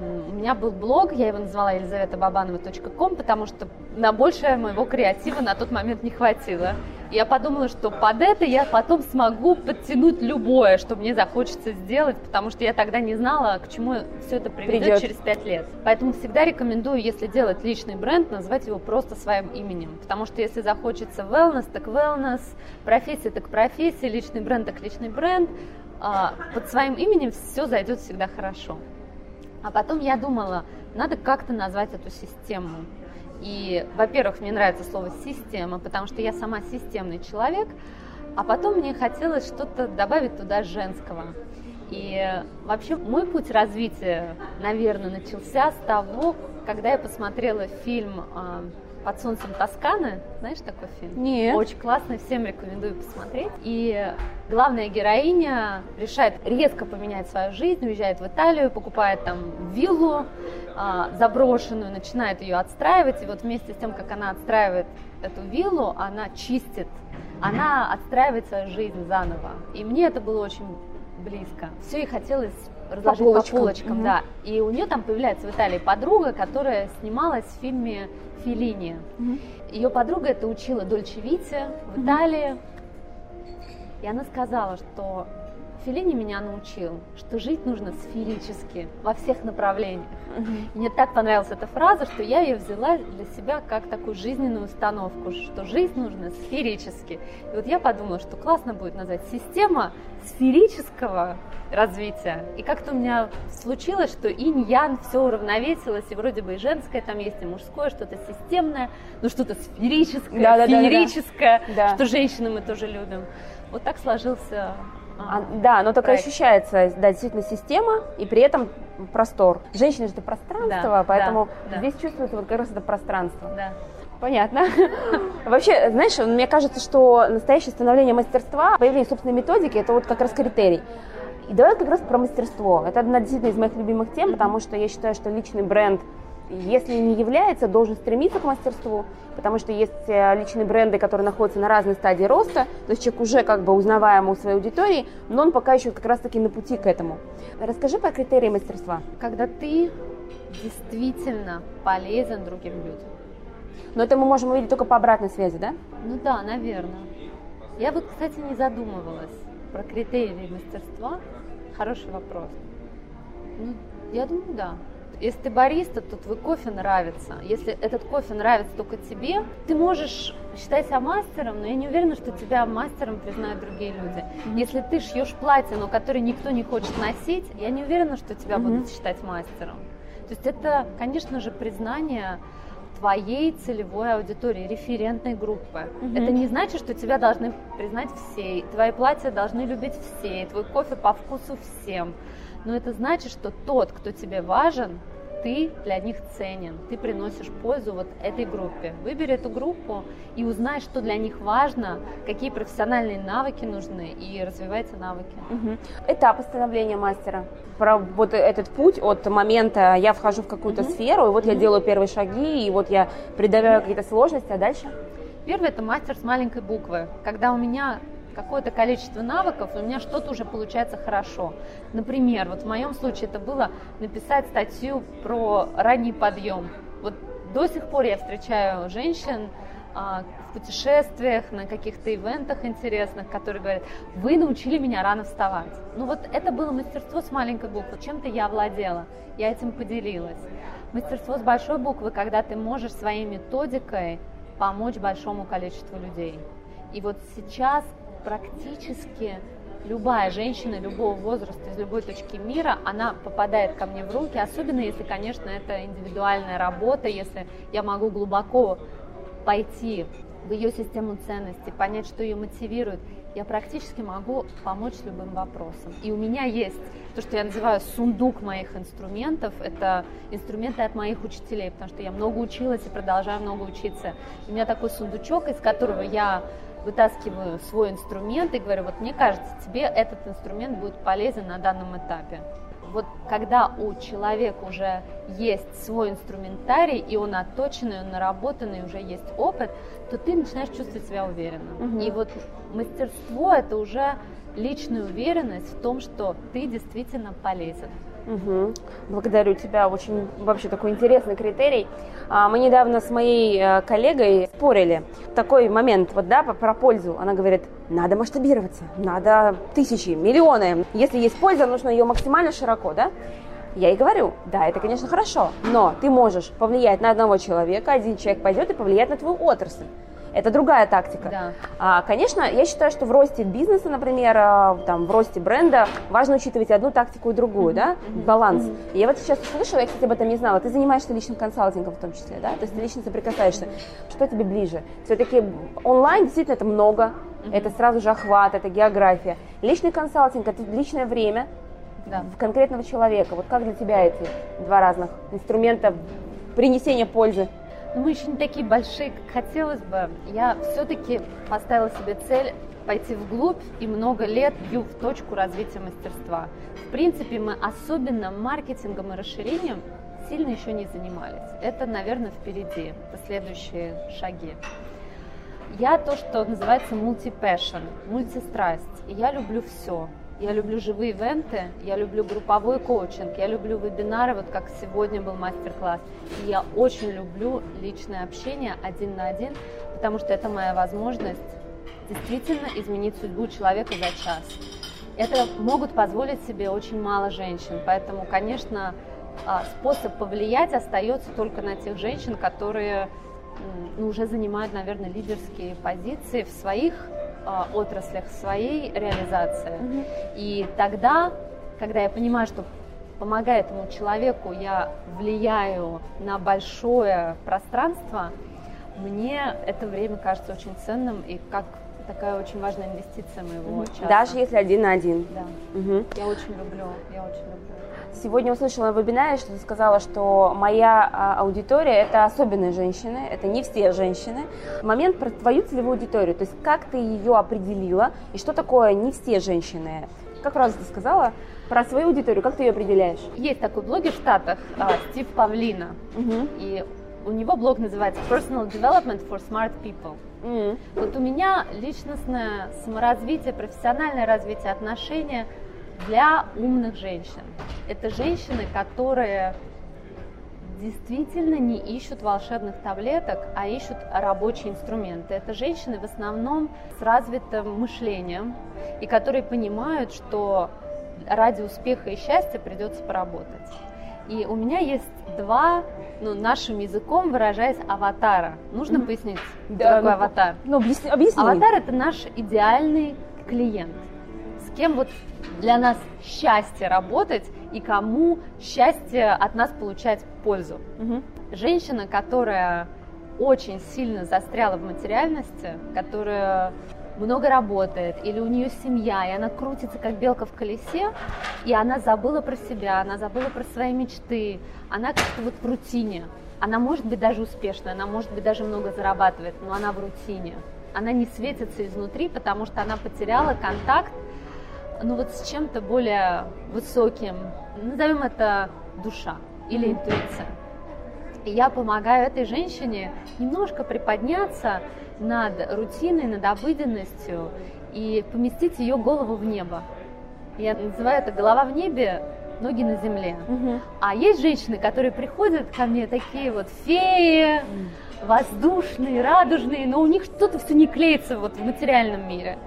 У меня был блог, я его назвала елизаветабабанова.ком, потому что на большее моего креатива на тот момент не хватило. Я подумала, что под это я потом смогу подтянуть любое, что мне захочется сделать, потому что я тогда не знала, к чему все это приведет Придет. через пять лет. Поэтому всегда рекомендую, если делать личный бренд, назвать его просто своим именем. Потому что если захочется wellness, так wellness, профессия, так профессия, личный бренд, так личный бренд, а, под своим именем все зайдет всегда хорошо. А потом я думала, надо как-то назвать эту систему. И, во-первых, мне нравится слово «система», потому что я сама системный человек, а потом мне хотелось что-то добавить туда женского. И вообще мой путь развития, наверное, начался с того, когда я посмотрела фильм а, под солнцем Тосканы. Знаешь такой фильм? Нет. Очень классный, всем рекомендую посмотреть. И главная героиня решает резко поменять свою жизнь, уезжает в Италию, покупает там виллу заброшенную, начинает ее отстраивать. И вот вместе с тем, как она отстраивает эту виллу, она чистит, она отстраивает свою жизнь заново. И мне это было очень близко. Все ей хотелось разложить по полочкам, по полочкам угу. да. И у нее там появляется в Италии подруга, которая снималась в фильме Филини. Угу. Ее подруга это учила Дольче Вите в Италии. И она сказала, что Филини меня научил, что жить нужно сферически, во всех направлениях. Мне так понравилась эта фраза, что я ее взяла для себя как такую жизненную установку, что жизнь нужно сферически. И вот я подумала, что классно будет назвать система сферического развития. И как-то у меня случилось, что инь-ян все уравновесилось, и вроде бы и женское там есть, и мужское, что-то системное, но что-то сферическое, да, да, феерическое, да, да. что женщины мы тоже любим. Вот так сложился а, да, но только проект. ощущается, да, действительно система и при этом простор. Женщина же это пространство, да, поэтому да, здесь да. чувствуется вот как раз это пространство. Да. Понятно. Вообще, знаешь, мне кажется, что настоящее становление мастерства, появление собственной методики, это вот как раз критерий. И давай как раз про мастерство. Это одна действительно из моих любимых тем, потому что я считаю, что личный бренд – если не является, должен стремиться к мастерству, потому что есть э, личные бренды, которые находятся на разной стадии роста, то есть человек уже как бы узнаваем у своей аудитории, но он пока еще как раз-таки на пути к этому. Расскажи про критерии мастерства. Когда ты действительно полезен другим людям. Но это мы можем увидеть только по обратной связи, да? Ну да, наверное. Я вот, кстати, не задумывалась про критерии мастерства. Хороший вопрос. Ну, я думаю, да. Если ты бариста, то твой кофе нравится. Если этот кофе нравится только тебе, ты можешь считать себя мастером, но я не уверена, что тебя мастером признают другие люди. Если ты шьешь платье, но которое никто не хочет носить, я не уверена, что тебя mm-hmm. будут считать мастером. То есть это, конечно же, признание твоей целевой аудитории, референтной группы. Mm-hmm. Это не значит, что тебя должны признать все, твои платья должны любить все, твой кофе по вкусу всем но это значит, что тот, кто тебе важен, ты для них ценен, ты приносишь пользу вот этой группе. Выбери эту группу и узнай, что для них важно, какие профессиональные навыки нужны, и развивай эти навыки. Угу. Этапы становления мастера. Про вот этот путь от момента я вхожу в какую-то угу. сферу, и вот угу. я делаю первые шаги, и вот я преодолеваю какие-то сложности, а дальше? Первый это мастер с маленькой буквы. Когда у меня какое-то количество навыков, и у меня что-то уже получается хорошо. Например, вот в моем случае это было написать статью про ранний подъем. Вот до сих пор я встречаю женщин а, в путешествиях, на каких-то ивентах интересных, которые говорят, вы научили меня рано вставать. Ну вот это было мастерство с маленькой буквы, чем-то я владела, я этим поделилась. Мастерство с большой буквы, когда ты можешь своей методикой помочь большому количеству людей. И вот сейчас практически любая женщина любого возраста из любой точки мира, она попадает ко мне в руки, особенно если, конечно, это индивидуальная работа, если я могу глубоко пойти в ее систему ценностей, понять, что ее мотивирует, я практически могу помочь любым вопросам. И у меня есть то, что я называю сундук моих инструментов. Это инструменты от моих учителей, потому что я много училась и продолжаю много учиться. У меня такой сундучок, из которого я вытаскиваю свой инструмент и говорю, вот мне кажется, тебе этот инструмент будет полезен на данном этапе. Вот когда у человека уже есть свой инструментарий, и он отточенный, он наработанный, уже есть опыт, то ты начинаешь чувствовать себя уверенно. Угу. И вот мастерство это уже личная уверенность в том, что ты действительно полезен. Угу. Благодарю тебя, очень вообще такой интересный критерий. А, мы недавно с моей э, коллегой спорили. Такой момент, вот да, про пользу. Она говорит, надо масштабироваться, надо тысячи, миллионы. Если есть польза, нужно ее максимально широко, да? Я ей говорю, да, это, конечно, хорошо, но ты можешь повлиять на одного человека, один человек пойдет и повлияет на твою отрасль. Это другая тактика. Да. А, конечно, я считаю, что в росте бизнеса, например, а, там, в росте бренда важно учитывать одну тактику и другую, mm-hmm. да, mm-hmm. баланс. Mm-hmm. И я вот сейчас услышала, я, кстати, об этом не знала, ты занимаешься личным консалтингом в том числе, да, то есть ты лично соприкасаешься. Что тебе ближе? Все-таки онлайн действительно это много, mm-hmm. это сразу же охват, это география. Личный консалтинг – это личное время, да. конкретного человека. Вот как для тебя эти два разных инструмента принесения пользы? Но мы еще не такие большие, как хотелось бы. Я все-таки поставила себе цель пойти вглубь и много лет бью в точку развития мастерства. В принципе, мы особенно маркетингом и расширением сильно еще не занимались. Это, наверное, впереди, это следующие шаги. Я то, что называется multi-passion, мультистрасть. Я люблю все. Я люблю живые ивенты, я люблю групповой коучинг, я люблю вебинары, вот как сегодня был мастер-класс. И я очень люблю личное общение один на один, потому что это моя возможность действительно изменить судьбу человека за час. это могут позволить себе очень мало женщин. Поэтому, конечно, а, способ повлиять остается только на тех женщин, которые ну, уже занимают, наверное, лидерские позиции в своих а, отраслях, своей реализации. Mm-hmm. И тогда, когда я понимаю, что помогая этому человеку, я влияю на большое пространство, мне это время кажется очень ценным и как такая очень важная инвестиция моего часа. Даже если один на один. Да. Угу. Я очень люблю, я очень люблю. Сегодня услышала на вебинаре, что ты сказала, что моя а, аудитория – это особенные женщины, это не все женщины. Момент про твою целевую аудиторию, то есть как ты ее определила и что такое не все женщины? Как раз ты сказала про свою аудиторию, как ты ее определяешь? Есть такой блогер в Штатах, а, Стив Павлина, угу. и у него блог называется Personal Development for Smart People. Mm. Вот у меня личностное саморазвитие, профессиональное развитие отношения для умных женщин. Это женщины, которые действительно не ищут волшебных таблеток, а ищут рабочие инструменты. Это женщины в основном с развитым мышлением и которые понимают, что ради успеха и счастья придется поработать. И у меня есть два, ну, нашим языком выражаясь, аватара. Нужно mm-hmm. пояснить, да, что такое ну, аватар? Ну, объясни, объясни. Аватар – это наш идеальный клиент. С кем вот для нас счастье работать и кому счастье от нас получать пользу. Угу. Женщина, которая очень сильно застряла в материальности, которая много работает, или у нее семья, и она крутится как белка в колесе, и она забыла про себя, она забыла про свои мечты, она как-то вот в рутине. Она может быть даже успешной, она может быть даже много зарабатывает, но она в рутине. Она не светится изнутри, потому что она потеряла контакт, ну вот с чем-то более высоким, назовем это душа или интуиция. И я помогаю этой женщине немножко приподняться над рутиной, над обыденностью и поместить ее голову в небо. Я называю это голова в небе, ноги на земле. Угу. А есть женщины, которые приходят ко мне такие вот феи, воздушные, радужные, но у них что-то все не клеится вот в материальном мире.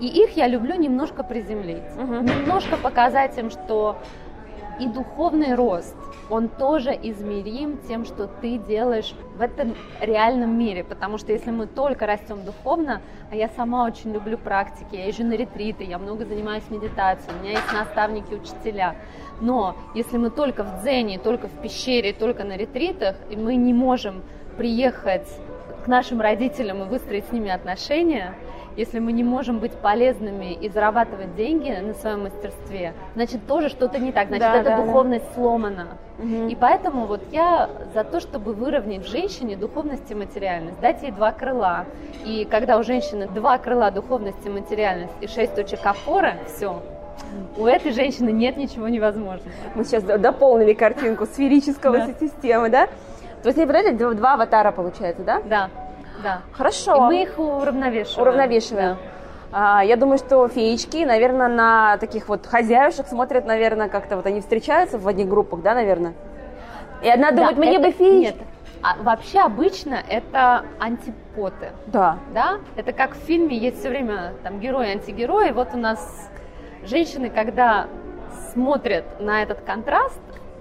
И их я люблю немножко приземлить, угу. немножко показать им, что и духовный рост, он тоже измерим тем, что ты делаешь в этом реальном мире. Потому что если мы только растем духовно, а я сама очень люблю практики, я езжу на ретриты, я много занимаюсь медитацией, у меня есть наставники, учителя. Но если мы только в дзене, только в пещере, только на ретритах, и мы не можем приехать к нашим родителям и выстроить с ними отношения, если мы не можем быть полезными и зарабатывать деньги на своем мастерстве, значит тоже что-то не так, значит да, эта да, духовность да. сломана. Угу. И поэтому вот я за то, чтобы выровнять в женщине духовность и материальность, дать ей два крыла. И когда у женщины два крыла духовность и материальность и шесть точек опоры, все, у этой женщины нет ничего невозможного. Мы сейчас дополнили картинку сферического да. системы, да? То есть, вот два аватара получается, да? Да. Да. Хорошо. И мы их уравновешиваем. Уравновешиваем. Да. А, я думаю, что феечки, наверное, на таких вот хозяюшек смотрят, наверное, как-то вот они встречаются в одних группах, да, наверное? И одна да, думает, мне это, бы феечки. Нет, а вообще обычно это антипоты. Да. Да? Это как в фильме есть все время там герои, антигерои. Вот у нас женщины, когда смотрят на этот контраст,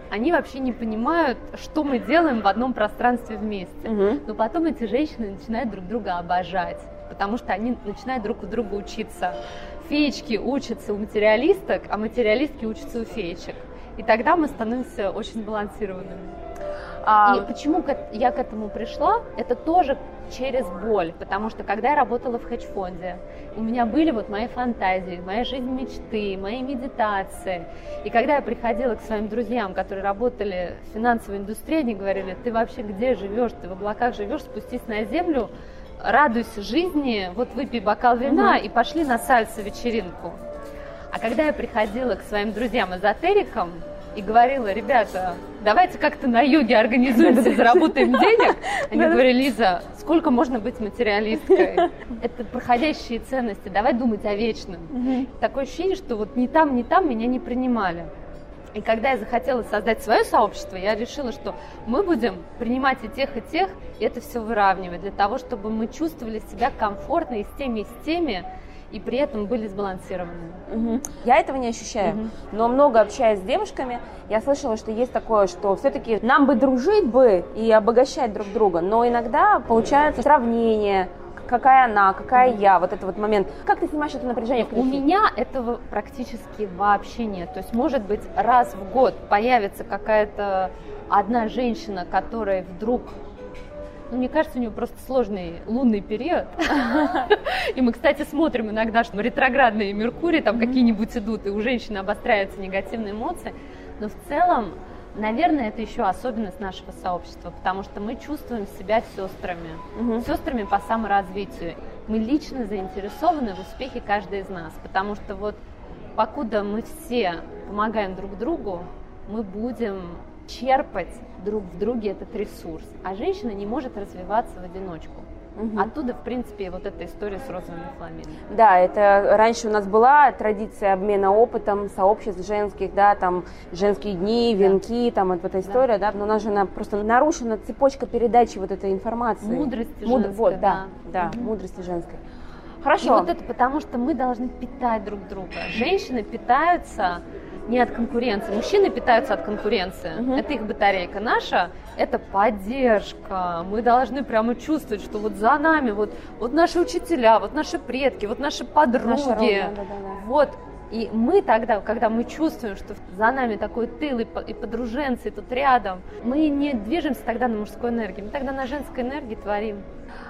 они вообще не понимают, что мы делаем в одном пространстве вместе. Угу. Но потом эти женщины начинают друг друга обожать, потому что они начинают друг у друга учиться. Феечки учатся у материалисток, а материалистки учатся у феечек. И тогда мы становимся очень сбалансированными. А... И почему я к этому пришла? Это тоже через боль, потому что когда я работала в хедж-фонде, у меня были вот мои фантазии, моя жизнь мечты, мои медитации. И когда я приходила к своим друзьям, которые работали в финансовой индустрии, они говорили, ты вообще где живешь, ты в облаках живешь, спустись на землю, радуйся жизни, вот выпей бокал вина угу. и пошли на сальсо вечеринку. А когда я приходила к своим друзьям-эзотерикам, и говорила, ребята, давайте как-то на юге организуемся, заработаем денег. Они говорили, Лиза, сколько можно быть материалисткой? Это проходящие ценности, давай думать о вечном. Такое ощущение, что вот ни там, ни там меня не принимали. И когда я захотела создать свое сообщество, я решила, что мы будем принимать и тех, и тех, и это все выравнивать, для того, чтобы мы чувствовали себя комфортно и с теми, и с теми, и при этом были сбалансированы. Угу. Я этого не ощущаю, угу. но много общаясь с девушками, я слышала, что есть такое, что все-таки нам бы дружить бы и обогащать друг друга, но иногда получается сравнение, какая она, какая я, вот этот вот момент. Как ты снимаешь это напряжение в У меня этого практически вообще нет. То есть, может быть, раз в год появится какая-то одна женщина, которая вдруг ну, мне кажется, у нее просто сложный лунный период. И мы, кстати, смотрим иногда, что ретроградные Меркурий там какие-нибудь идут, и у женщины обостряются негативные эмоции. Но в целом, наверное, это еще особенность нашего сообщества, потому что мы чувствуем себя сестрами, угу. сестрами по саморазвитию. Мы лично заинтересованы в успехе каждой из нас, потому что вот покуда мы все помогаем друг другу, мы будем черпать друг в друге этот ресурс, а женщина не может развиваться в одиночку. Угу. Оттуда, в принципе, вот эта история с розовыми фламинами. Да, это раньше у нас была традиция обмена опытом, сообществ женских, да, там женские дни, венки, да. там вот эта история, да. да, но у нас же она просто нарушена цепочка передачи вот этой информации. Мудрости Муд... женской, вот, да. Да, да угу. мудрости женской. Хорошо. И вот это потому, что мы должны питать друг друга. Женщины питаются не от конкуренции. Мужчины питаются от конкуренции. Угу. Это их батарейка. Наша – это поддержка. Мы должны прямо чувствовать, что вот за нами вот, вот наши учителя, вот наши предки, вот наши подруги. Наша ровно, да, да, да. Вот и мы тогда, когда мы чувствуем, что за нами такой тыл и подруженцы тут рядом, мы не движемся тогда на мужской энергии, мы тогда на женской энергии творим.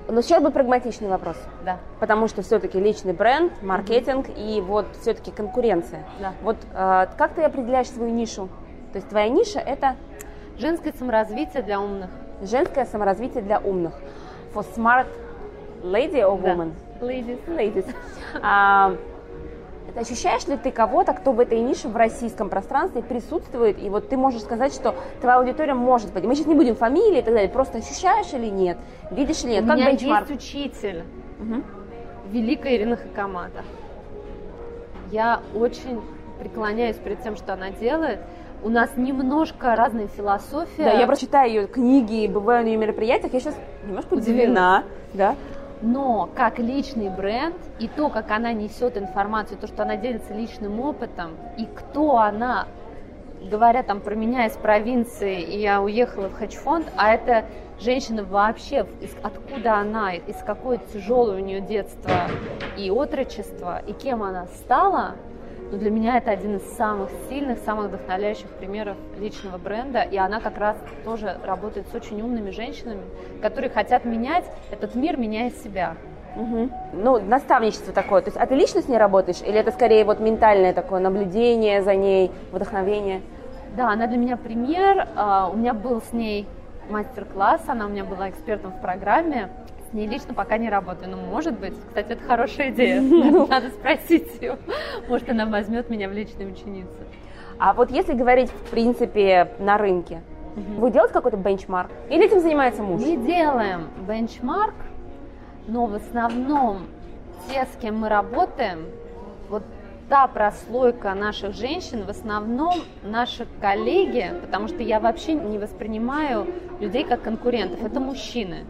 Но сейчас бы прагматичный вопрос. Да. Потому что все-таки личный бренд, маркетинг mm-hmm. и вот все-таки конкуренция. Да. Вот э, как ты определяешь свою нишу? То есть твоя ниша это женское саморазвитие для умных. Женское саморазвитие для умных. For smart lady or woman? Да. Ladies. Ladies. Ощущаешь ли ты кого-то, кто в этой нише в российском пространстве присутствует, и вот ты можешь сказать, что твоя аудитория может быть. Мы сейчас не будем фамилии и так далее, просто ощущаешь или нет, видишь ли нет, У как меня бенчмарк? есть учитель, угу. великая Ирина Хакамада. Я очень преклоняюсь перед тем, что она делает. У нас немножко разная философия. Да, я прочитаю ее книги, бываю на ее мероприятиях, я сейчас немножко удивлена. Да но как личный бренд и то, как она несет информацию, то, что она делится личным опытом, и кто она, говоря там про меня из провинции, и я уехала в хедж-фонд, а это женщина вообще, откуда она, из какое тяжелое у нее детство и отрочество, и кем она стала, но для меня это один из самых сильных, самых вдохновляющих примеров личного бренда, и она как раз тоже работает с очень умными женщинами, которые хотят менять этот мир, меняя себя. Угу. Ну, наставничество такое. То есть, а ты лично с ней работаешь? Или это скорее вот ментальное такое наблюдение за ней, вдохновение? Да, она для меня пример. А, у меня был с ней мастер-класс, она у меня была экспертом в программе ней лично пока не работаю, но может быть. Кстати, это хорошая идея. Надо спросить ее. Может, она возьмет меня в личные ученицы. А вот если говорить, в принципе, на рынке, вы делаете какой-то бенчмарк? Или этим занимается муж? Мы делаем бенчмарк, но в основном те, с кем мы работаем, вот та прослойка наших женщин, в основном наши коллеги, потому что я вообще не воспринимаю людей как конкурентов, это мужчины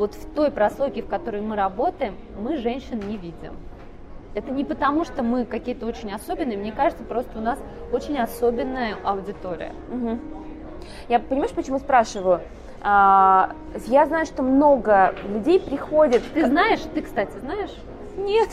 вот в той прослойке, в которой мы работаем, мы женщин не видим. Это не потому, что мы какие-то очень особенные, мне кажется, просто у нас очень особенная аудитория. Угу. Я понимаешь, почему спрашиваю? А, я знаю, что много людей приходят. Ты знаешь, ты, кстати, знаешь? Нет.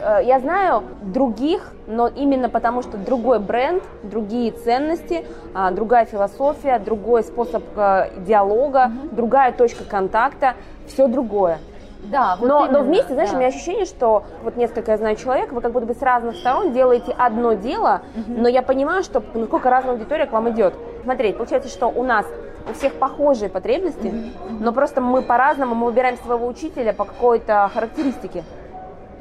Э, я знаю других, но именно потому, что другой бренд, другие ценности, а, другая философия, другой способ э, диалога, угу. другая точка контакта, все другое. Да, вот но, именно, но вместе, знаешь, да. у меня ощущение, что вот несколько я знаю человек, вы как будто бы с разных сторон делаете одно дело, угу. но я понимаю, что насколько разная аудитория к вам идет. Смотреть, получается, что у нас у всех похожие потребности, угу. но просто мы по-разному, мы выбираем своего учителя по какой-то характеристике.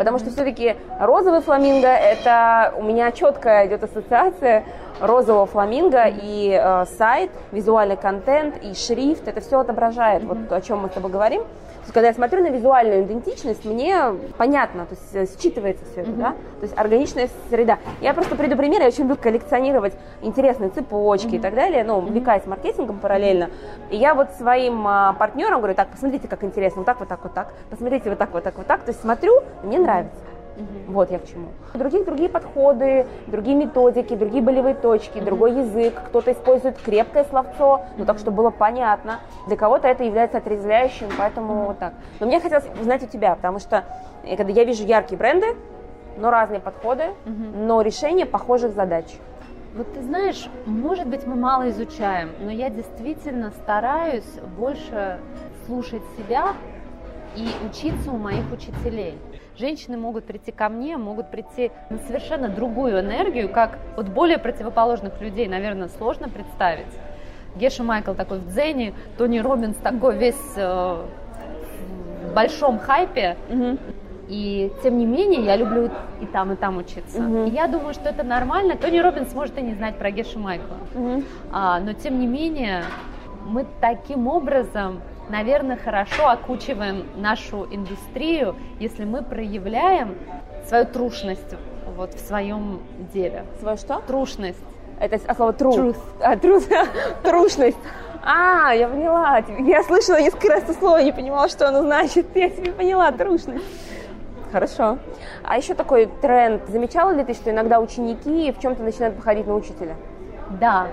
Потому что все-таки розовый фламинго, это у меня четкая идет ассоциация розового фламинго и э, сайт, визуальный контент и шрифт, это все отображает, mm-hmm. вот о чем мы с тобой говорим когда я смотрю на визуальную идентичность, мне понятно, то есть э, считывается все это, mm-hmm. да, то есть органичная среда. Я просто приду пример, я очень люблю коллекционировать интересные цепочки mm-hmm. и так далее, ну, увлекаюсь маркетингом параллельно. И я вот своим а, партнерам говорю, так, посмотрите, как интересно, вот так, вот так, вот так, посмотрите, вот так, вот так, вот так. То есть смотрю, мне нравится. Угу. Вот я к чему. У других другие подходы, другие методики, другие болевые точки, угу. другой язык. Кто-то использует крепкое словцо, ну так, чтобы было понятно. Для кого-то это является отрезвляющим, поэтому угу. вот так. Но мне хотелось узнать у тебя, потому что э, когда я вижу яркие бренды, но разные подходы, угу. но решение похожих задач. Вот ты знаешь, может быть, мы мало изучаем, но я действительно стараюсь больше слушать себя и учиться у моих учителей. Женщины могут прийти ко мне, могут прийти на совершенно другую энергию, как вот более противоположных людей, наверное, сложно представить. Геша Майкл такой в дзене, Тони Робинс такой весь э, в большом хайпе. Угу. И тем не менее, я люблю и там, и там учиться. Uh-huh. И я думаю, что это нормально. Тони Робинс может и не знать про Гешу Майкла. Uh-huh. А, но тем не менее, мы таким образом, наверное, хорошо окучиваем нашу индустрию, если мы проявляем свою трушность вот в своем деле. Свою что? Трушность. Это а слово тру. Truth. А, трус. Трушность. А, я поняла. Я слышала несколько раз это слово, не понимала, что оно значит. Я себе поняла, трушность. Хорошо. А еще такой тренд. Замечала ли ты, что иногда ученики в чем-то начинают походить на учителя? Да,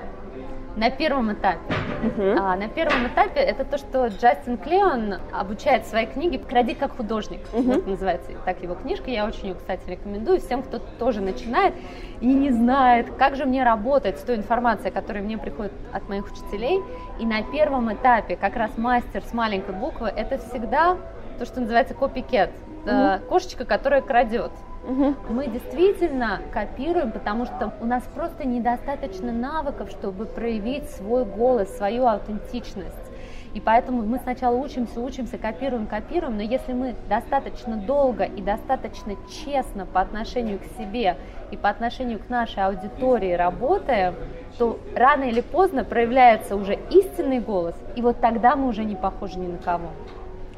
на первом этапе. Uh-huh. А, на первом этапе это то, что Джастин Клеон обучает свои книги «Кради как художник». Uh-huh. Вот называется так его книжка. Я очень ее, кстати, рекомендую всем, кто тоже начинает и не знает, как же мне работать с той информацией, которая мне приходит от моих учителей. И на первом этапе как раз мастер с маленькой буквы – это всегда то, что называется копикет угу. кошечка, которая крадет. Угу. Мы действительно копируем, потому что у нас просто недостаточно навыков, чтобы проявить свой голос, свою аутентичность. И поэтому мы сначала учимся, учимся, копируем, копируем, но если мы достаточно долго и достаточно честно по отношению к себе и по отношению к нашей аудитории работаем, то рано или поздно проявляется уже истинный голос, и вот тогда мы уже не похожи ни на кого.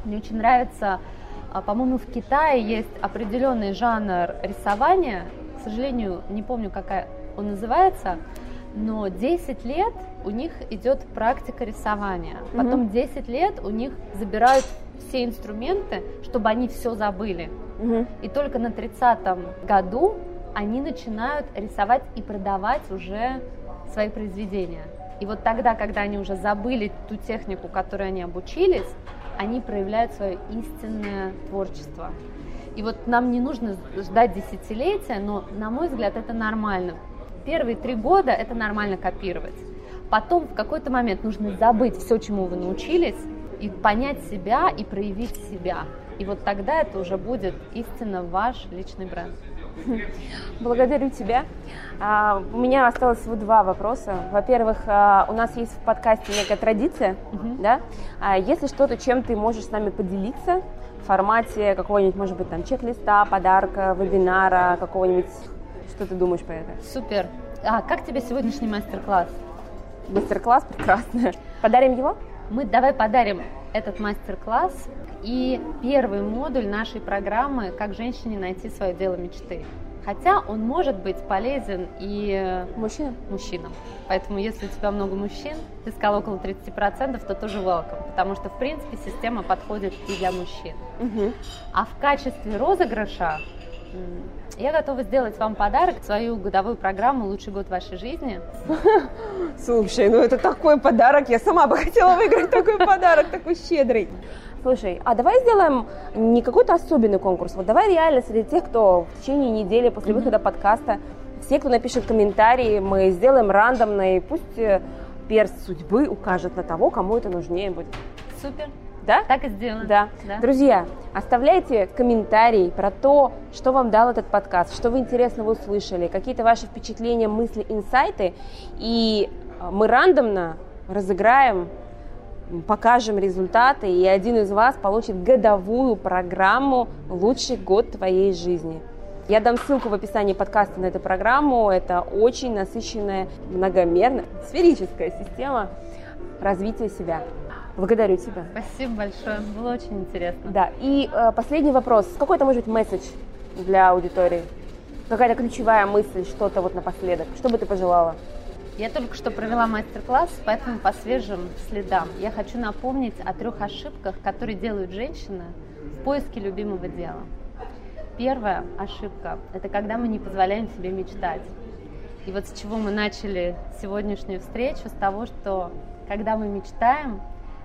Мне очень нравится по-моему, в Китае есть определенный жанр рисования, к сожалению, не помню, какая он называется, но 10 лет у них идет практика рисования. Потом угу. 10 лет у них забирают все инструменты, чтобы они все забыли. Угу. И только на 30-м году они начинают рисовать и продавать уже свои произведения. И вот тогда, когда они уже забыли ту технику, которой они обучились, они проявляют свое истинное творчество. И вот нам не нужно ждать десятилетия, но, на мой взгляд, это нормально. Первые три года это нормально копировать. Потом в какой-то момент нужно забыть все, чему вы научились, и понять себя, и проявить себя. И вот тогда это уже будет истинно ваш личный бренд. Благодарю тебя. А, у меня осталось всего два вопроса. Во-первых, а, у нас есть в подкасте некая традиция, угу. да? А, если что-то, чем ты можешь с нами поделиться в формате какого-нибудь, может быть, там чек-листа, подарка, вебинара, какого-нибудь, что ты думаешь по этому? Супер. А как тебе сегодняшний мастер-класс? Мастер-класс прекрасно. Подарим его? Мы давай подарим этот мастер-класс и первый модуль нашей программы «Как женщине найти свое дело мечты». Хотя он может быть полезен и мужчинам. мужчинам. Поэтому если у тебя много мужчин, ты сказал около 30%, то тоже welcome, потому что, в принципе, система подходит и для мужчин. Угу. А в качестве розыгрыша я готова сделать вам подарок, свою годовую программу «Лучший год вашей жизни». Слушай, ну это такой подарок, я сама бы хотела выиграть такой подарок, такой щедрый. Слушай, а давай сделаем не какой-то особенный конкурс, вот давай реально среди тех, кто в течение недели после выхода подкаста, все, кто напишет комментарии, мы сделаем рандомно, и пусть э, перст судьбы укажет на того, кому это нужнее будет. Супер. Да? Так и сделано. Да. да. Друзья, оставляйте комментарии про то, что вам дал этот подкаст, что вы интересного услышали, какие-то ваши впечатления, мысли, инсайты. И э, мы рандомно разыграем покажем результаты, и один из вас получит годовую программу «Лучший год твоей жизни». Я дам ссылку в описании подкаста на эту программу. Это очень насыщенная, многомерная, сферическая система развития себя. Благодарю тебя. Спасибо большое, было очень интересно. Да, и э, последний вопрос. Какой это может быть месседж для аудитории? Какая-то ключевая мысль, что-то вот напоследок. Что бы ты пожелала? Я только что провела мастер-класс, поэтому по свежим следам. Я хочу напомнить о трех ошибках, которые делают женщины в поиске любимого дела. Первая ошибка – это когда мы не позволяем себе мечтать. И вот с чего мы начали сегодняшнюю встречу, с того, что когда мы мечтаем,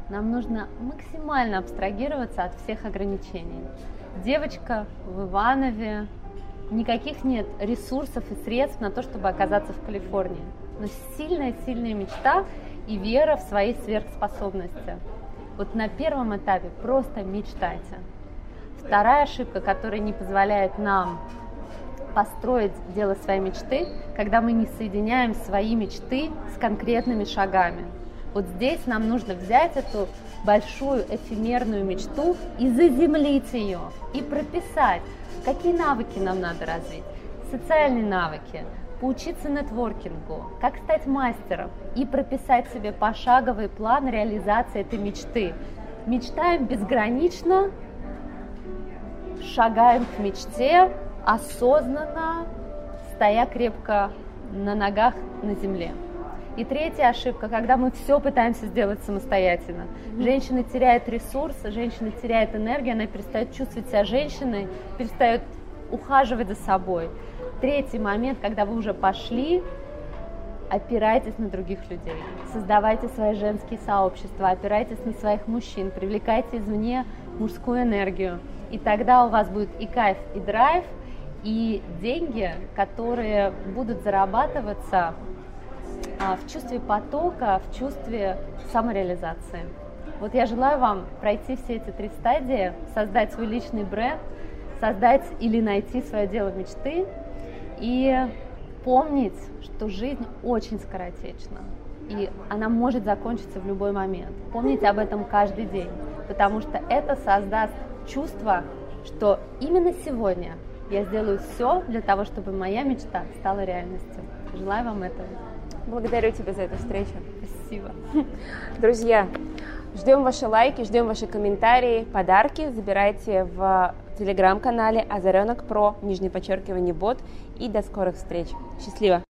нам нужно максимально абстрагироваться от всех ограничений. Девочка в Иванове, никаких нет ресурсов и средств на то, чтобы оказаться в Калифорнии. Но сильная-сильная мечта и вера в свои сверхспособности. Вот на первом этапе просто мечтайте. Вторая ошибка, которая не позволяет нам построить дело своей мечты, когда мы не соединяем свои мечты с конкретными шагами. Вот здесь нам нужно взять эту большую эфемерную мечту и заземлить ее, и прописать, какие навыки нам надо развить, социальные навыки, поучиться нетворкингу, как стать мастером и прописать себе пошаговый план реализации этой мечты. Мечтаем безгранично, шагаем к мечте осознанно, стоя крепко на ногах на земле. И третья ошибка, когда мы все пытаемся сделать самостоятельно. Женщина теряет ресурсы, женщина теряет энергию, она перестает чувствовать себя женщиной, перестает ухаживать за собой. Третий момент, когда вы уже пошли, опирайтесь на других людей, создавайте свои женские сообщества, опирайтесь на своих мужчин, привлекайте извне мужскую энергию. И тогда у вас будет и кайф, и драйв, и деньги, которые будут зарабатываться а, в чувстве потока, в чувстве самореализации. Вот я желаю вам пройти все эти три стадии, создать свой личный бренд, создать или найти свое дело мечты и помнить, что жизнь очень скоротечна, и она может закончиться в любой момент. Помните об этом каждый день, потому что это создаст чувство, что именно сегодня я сделаю все для того, чтобы моя мечта стала реальностью. Желаю вам этого. Благодарю тебя за эту встречу. Спасибо. Друзья, ждем ваши лайки, ждем ваши комментарии, подарки забирайте в телеграм-канале Озаренок Про, нижнее подчеркивание бот. И до скорых встреч. Счастливо!